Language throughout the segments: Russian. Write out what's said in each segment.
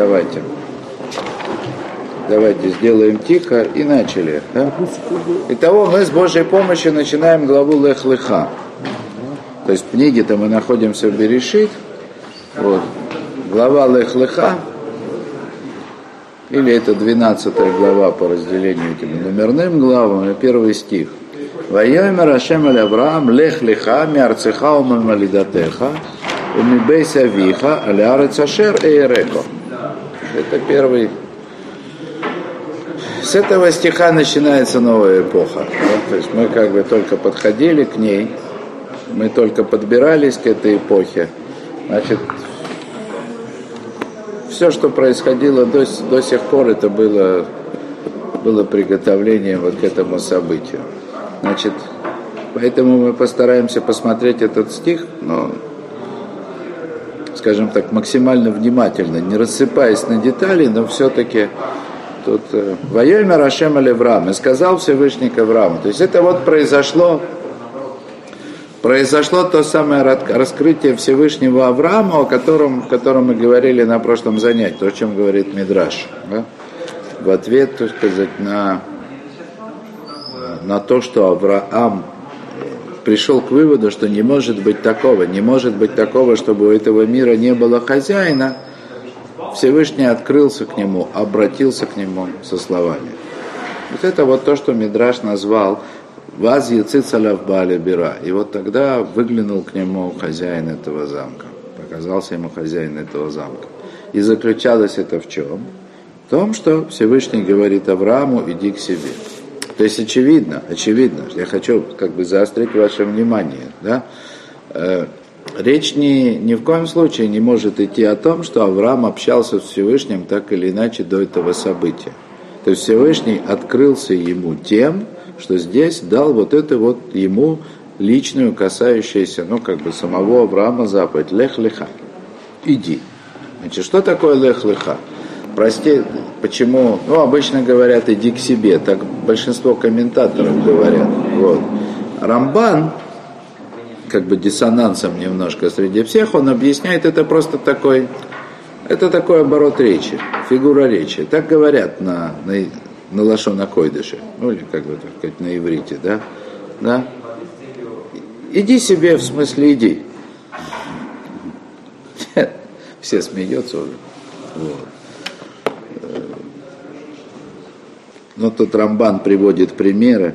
Давайте. Давайте сделаем тихо и начали. Да? Итого мы с Божьей помощью начинаем главу Лех-Леха. То есть в книге-то мы находимся в Берешит. Вот. Глава Лех-Леха. Или это 12 глава по разделению этим номерным главам, и первый стих. Вайомер Ашем аль Авраам лех леха миарцеха умалидатеха умибейс авиха аль арец ашер эйреко. Это первый. С этого стиха начинается новая эпоха. Да? То есть мы как бы только подходили к ней, мы только подбирались к этой эпохе. Значит, все, что происходило до, до сих пор, это было, было приготовление вот к этому событию. Значит, поэтому мы постараемся посмотреть этот стих, но, скажем так, максимально внимательно, не рассыпаясь на детали, но все-таки тут э, «Воемя Рашем Алеврам» и сказал Всевышний Аврааму. То есть это вот произошло произошло то самое раскрытие Всевышнего Авраама, о котором, о котором мы говорили на прошлом занятии, то, о чем говорит Мидраш. Да? В ответ, так сказать, на на то, что Авраам пришел к выводу, что не может быть такого, не может быть такого, чтобы у этого мира не было хозяина, Всевышний открылся к нему, обратился к нему со словами. Вот это вот то, что Мидраш назвал «Ваз яцицалав баля бира». И вот тогда выглянул к нему хозяин этого замка, показался ему хозяин этого замка. И заключалось это в чем? В том, что Всевышний говорит Аврааму, иди к себе. То есть очевидно, очевидно, я хочу как бы заострить ваше внимание, да, э, речь ни, ни в коем случае не может идти о том, что Авраам общался с Всевышним так или иначе до этого события. То есть Всевышний открылся ему тем, что здесь дал вот это вот ему личную, касающуюся, ну, как бы самого Авраама заповедь, лех-леха, иди. Значит, что такое лех-леха? Прости, почему, ну, обычно говорят, иди к себе, так большинство комментаторов говорят. Вот. Рамбан, как бы диссонансом немножко среди всех, он объясняет, это просто такой, это такой оборот речи, фигура речи. Так говорят на, на, на лашона койдыше, ну или как бы так сказать, на иврите, да? да? Иди себе, в смысле иди. Все смеются уже. Вот. Но тут Рамбан приводит примеры.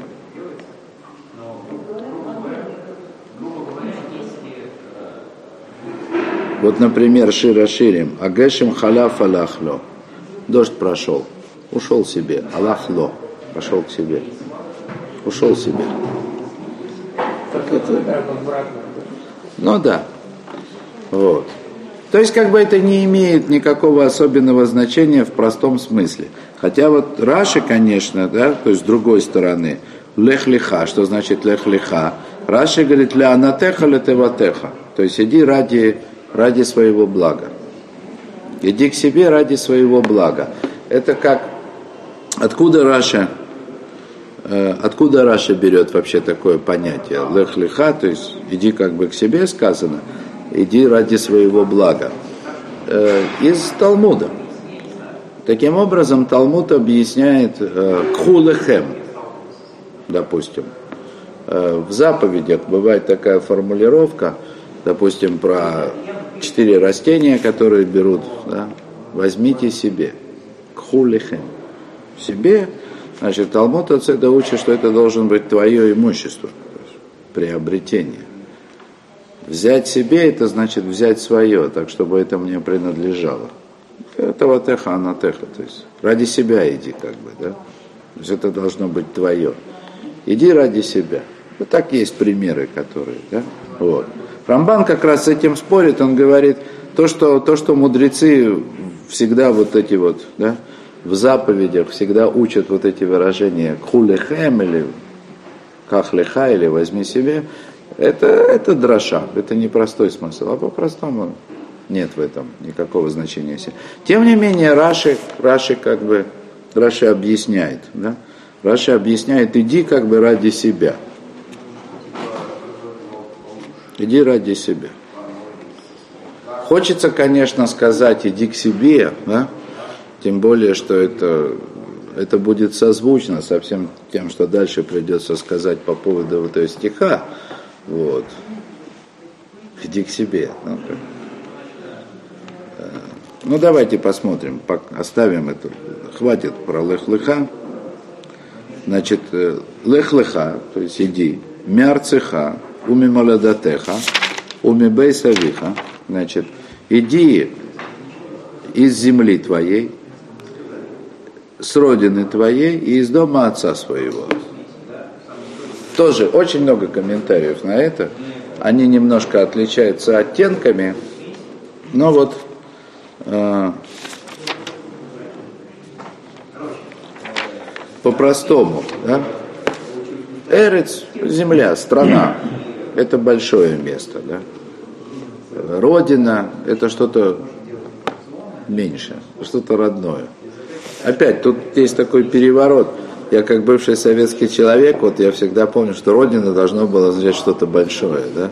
Вот, например, Шира Ширим. Агешим халяф алахло. Дождь прошел. Ушел себе. Аллахло. Пошел к себе. Ушел себе. Так это... Ну да. Вот. То есть как бы это не имеет никакого особенного значения в простом смысле. Хотя вот Раши, конечно, да, то есть с другой стороны, лех-лиха, что значит лех-лиха? Раши говорит, ля анатеха летеватеха, то есть иди ради, ради своего блага. Иди к себе ради своего блага. Это как, откуда Раши, э, откуда Раши берет вообще такое понятие? לך לך, то есть иди как бы к себе сказано – иди ради своего блага. Э, из Талмуда. Таким образом, Талмуд объясняет э, קחו לכם, допустим. Э, в заповедях бывает такая формулировка, допустим, про четыре растения, которые берут, да, возьмите себе. Кхулехем. Себе, значит, Талмуд отсюда учит, что это должен быть твое имущество, приобретение. Взять себе, это значит взять свое, так чтобы это мне принадлежало. Это вот теха, она теха, то есть ради себя иди, как бы, да. То есть это должно быть твое. Иди ради себя. Вот так есть примеры, которые, да. Вот. Рамбан как раз с этим спорит, он говорит, то, что, то, что мудрецы всегда вот эти вот, да, в заповедях всегда учат вот эти выражения хулехем или кахлеха или возьми себе, это, это дроша, это непростой смысл, а по-простому нет в этом никакого значения. Тем не менее, Раши, Раши как бы, Раши объясняет, да? Раши объясняет, иди как бы ради себя. Иди ради себя. Хочется, конечно, сказать, иди к себе, да? тем более, что это, это будет созвучно со всем тем, что дальше придется сказать по поводу вот этого стиха. Вот. Иди к себе. Ну, ну давайте посмотрим, оставим это. Хватит про лех-леха. Значит, э, лех-леха, то есть иди, мярцеха, уми маладатеха, уми бейсавиха, значит, иди из земли твоей, с родины твоей и из дома отца своего. Тоже очень много комментариев на это. Они немножко отличаются оттенками, но вот по-простому, да? Эрец, земля, страна, это большое место, да? Родина – это что-то меньше, что-то родное. Опять, тут есть такой переворот. Я как бывший советский человек, вот я всегда помню, что Родина должна была означать что-то большое, да?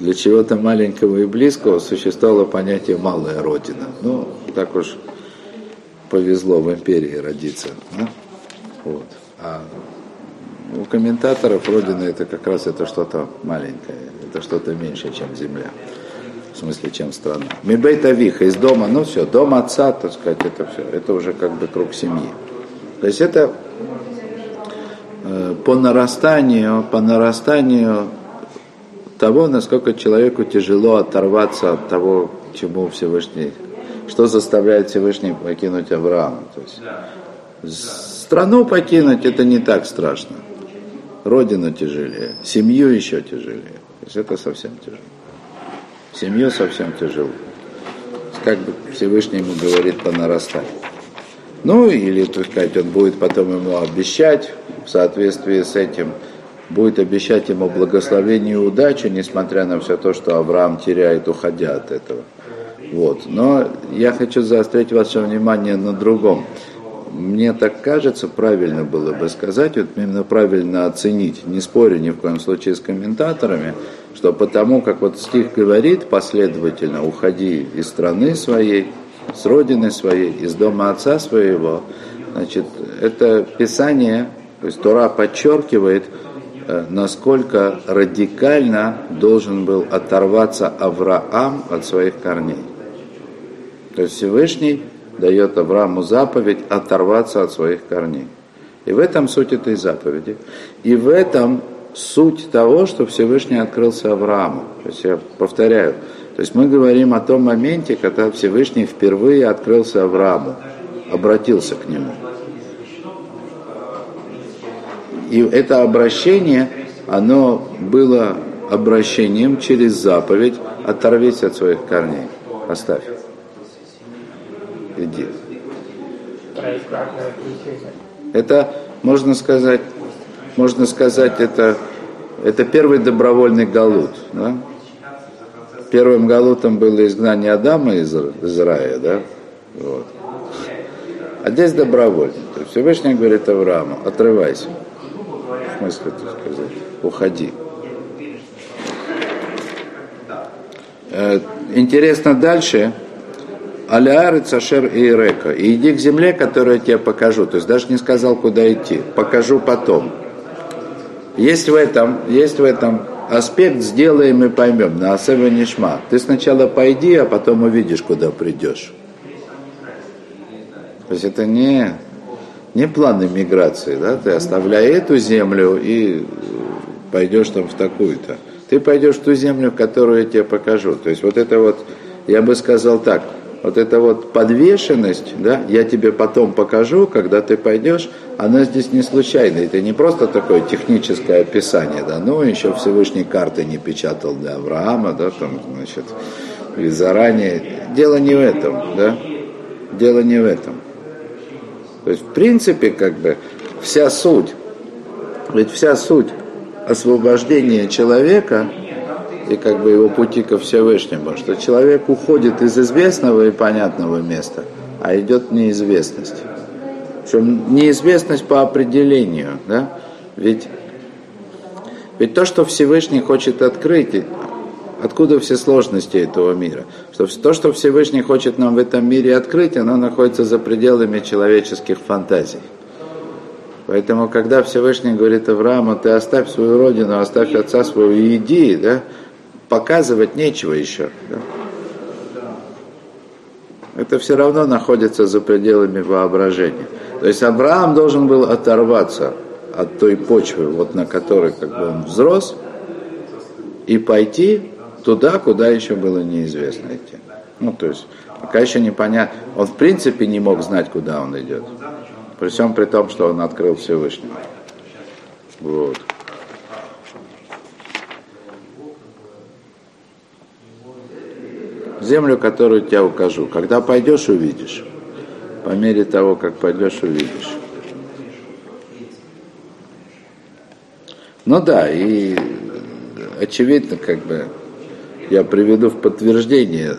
Для чего-то маленького и близкого существовало понятие «малая Родина». Ну, так уж повезло в империи родиться. Да? Вот. А у комментаторов Родина это как раз это что-то маленькое, это что-то меньше, чем Земля в смысле, чем страна. Мибейт Авиха из дома, ну все, дом отца, так сказать, это все, это уже как бы круг семьи. То есть это э, по нарастанию, по нарастанию того, насколько человеку тяжело оторваться от того, чему Всевышний, что заставляет Всевышний покинуть Авраама. То есть страну покинуть это не так страшно. Родину тяжелее, семью еще тяжелее. То есть это совсем тяжело семью совсем тяжело. Как бы Всевышний ему говорит по нарастанию. Ну, или, так сказать, он будет потом ему обещать в соответствии с этим, будет обещать ему благословение и удачу, несмотря на все то, что Авраам теряет, уходя от этого. Вот. Но я хочу заострить ваше внимание на другом мне так кажется, правильно было бы сказать, вот именно правильно оценить, не спорю ни в коем случае с комментаторами, что потому как вот стих говорит последовательно, уходи из страны своей, с родины своей, из дома отца своего, значит, это Писание, то есть Тора подчеркивает, насколько радикально должен был оторваться Авраам от своих корней. То есть Всевышний дает Аврааму заповедь оторваться от своих корней. И в этом суть этой заповеди. И в этом суть того, что Всевышний открылся Аврааму. То есть я повторяю, то есть мы говорим о том моменте, когда Всевышний впервые открылся Аврааму, обратился к нему. И это обращение, оно было обращением через заповедь «Оторвись от своих корней». Оставь иди. Это, можно сказать, можно сказать, это, это первый добровольный галут. Да? Первым галутом было изгнание Адама из, из рая, да? Вот. А здесь есть Всевышний говорит Аврааму, отрывайся. В смысле, так сказать, уходи. Э, интересно дальше, Аляры Цашер и Ирека. И иди к земле, которую я тебе покажу. То есть даже не сказал, куда идти. Покажу потом. Есть в этом, есть в этом аспект «сделаем и поймем» на Асева Нишма. Ты сначала пойди, а потом увидишь, куда придешь. То есть это не, не планы миграции, да? Ты оставляй эту землю и пойдешь там в такую-то. Ты пойдешь в ту землю, которую я тебе покажу. То есть вот это вот, я бы сказал так – вот эта вот подвешенность, да, я тебе потом покажу, когда ты пойдешь, она здесь не случайная. Это не просто такое техническое описание, да, ну, еще Всевышний карты не печатал для Авраама, да, там, значит, и заранее. Дело не в этом, да, дело не в этом. То есть, в принципе, как бы, вся суть, ведь вся суть освобождения человека – и как бы его пути ко Всевышнему, что человек уходит из известного и понятного места, а идет неизвестность. Причем неизвестность по определению, да? Ведь, ведь то, что Всевышний хочет открыть, Откуда все сложности этого мира? Что то, что Всевышний хочет нам в этом мире открыть, оно находится за пределами человеческих фантазий. Поэтому, когда Всевышний говорит Аврааму, ты оставь свою родину, оставь отца своего и иди, да, показывать нечего еще. Да. Это все равно находится за пределами воображения. То есть Авраам должен был оторваться от той почвы, вот на которой как бы он взрос, и пойти туда, куда еще было неизвестно идти. Ну, то есть, пока еще непонятно. Он в принципе не мог знать, куда он идет. При всем при том, что он открыл Всевышнего. Вот. Землю, которую тебя укажу. Когда пойдешь, увидишь. По мере того, как пойдешь, увидишь. Ну да, и очевидно, как бы, я приведу в подтверждение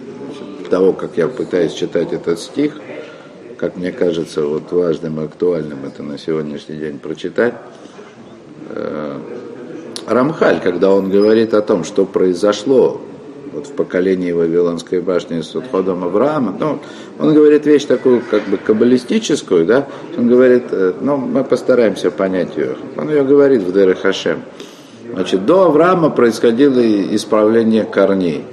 того, как я пытаюсь читать этот стих – как мне кажется, вот важным и актуальным это на сегодняшний день прочитать. Э, Рамхаль, когда он говорит о том, что произошло вот в поколении Вавилонской башни с отходом Авраама, ну, он говорит вещь такую как бы каббалистическую, да, он говорит, э, ну, мы постараемся понять ее. Он ее говорит в Дере Хашем. Значит, до Авраама происходило исправление корней.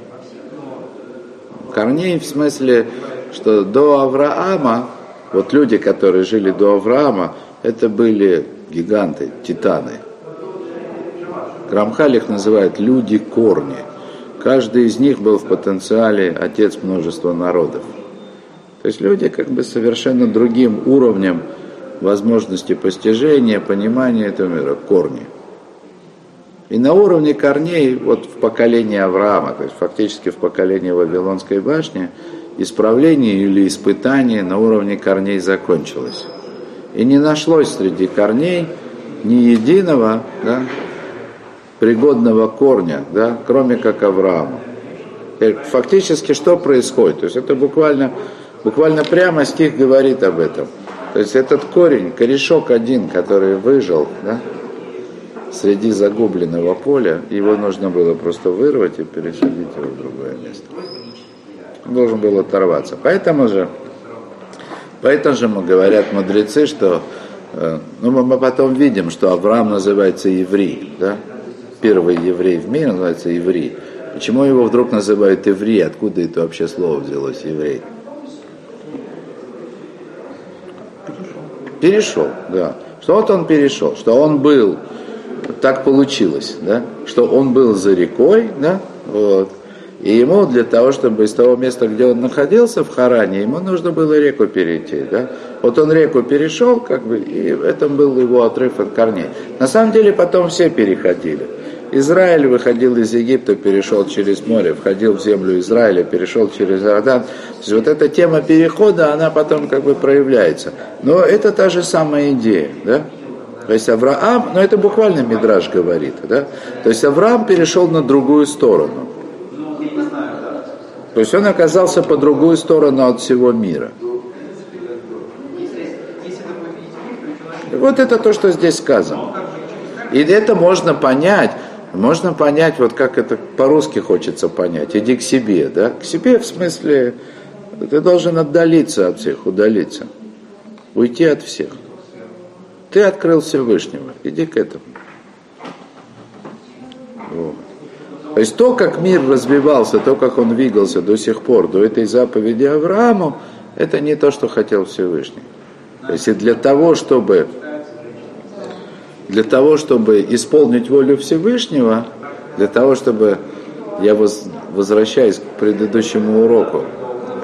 Корней в смысле, что до Авраама вот люди, которые жили до Авраама, это были гиганты, титаны. Грамхаль их называет люди-корни. Каждый из них был в потенциале отец множества народов. То есть люди как бы совершенно другим уровнем возможности постижения, понимания этого мира, корни. И на уровне корней, вот в поколении Авраама, то есть фактически в поколении Вавилонской башни, исправление или испытание на уровне корней закончилось. И не нашлось среди корней ни единого да, пригодного корня, да, кроме как Авраама. Фактически что происходит? То есть это буквально, буквально прямо стих говорит об этом. То есть этот корень, корешок один, который выжил да, среди загубленного поля, его нужно было просто вырвать и пересадить его в другое место должен был оторваться. Поэтому же, поэтому же мы говорят мудрецы, что э, ну, мы потом видим, что Авраам называется еврей, да? Первый еврей в мире называется еврей. Почему его вдруг называют еврей? Откуда это вообще слово взялось, еврей? Перешел, да. Что вот он перешел, что он был, так получилось, да, что он был за рекой, да, вот, и ему для того, чтобы из того места, где он находился в Харане, ему нужно было реку перейти. Да? Вот он реку перешел, как бы, и этом был его отрыв от корней. На самом деле потом все переходили. Израиль выходил из Египта, перешел через море, входил в землю Израиля, перешел через Иордан. То есть вот эта тема перехода, она потом как бы проявляется. Но это та же самая идея, да? То есть Авраам, ну это буквально Мидраж говорит, да? То есть Авраам перешел на другую сторону. То есть он оказался по другую сторону от всего мира. Вот это то, что здесь сказано. И это можно понять, можно понять, вот как это по-русски хочется понять. Иди к себе, да? К себе в смысле, ты должен отдалиться от всех, удалиться. Уйти от всех. Ты открыл Всевышнего, иди к этому. Вот. То есть то, как мир развивался, то, как он двигался до сих пор, до этой заповеди Аврааму, это не то, что хотел Всевышний. То есть и для того, чтобы, для того, чтобы исполнить волю Всевышнего, для того, чтобы, я возвращаюсь к предыдущему уроку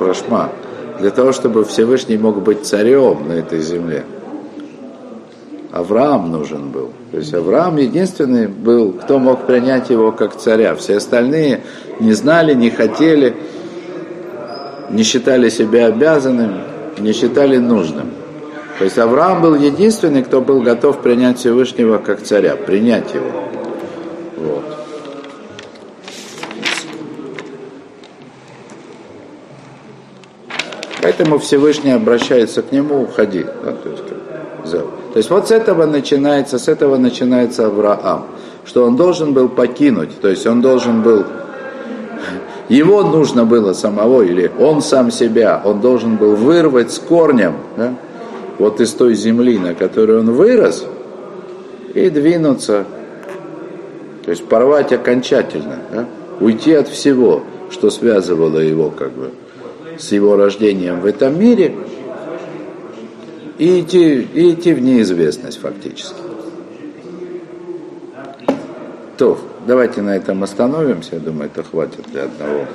про Шма, для того, чтобы Всевышний мог быть царем на этой земле, Авраам нужен был. То есть Авраам единственный был, кто мог принять его как царя. Все остальные не знали, не хотели, не считали себя обязанным, не считали нужным. То есть Авраам был единственный, кто был готов принять Всевышнего как царя, принять его. Вот. Поэтому Всевышний обращается к нему, уходи. Да, то есть, то есть вот с этого начинается, с этого начинается Авраам, что он должен был покинуть, то есть он должен был Его нужно было самого, или он сам себя, он должен был вырвать с корнем, да, вот из той земли, на которой он вырос, и двинуться, то есть порвать окончательно, да, уйти от всего, что связывало его как бы с его рождением в этом мире, и идти, и идти в неизвестность фактически. То, давайте на этом остановимся, я думаю, это хватит для одного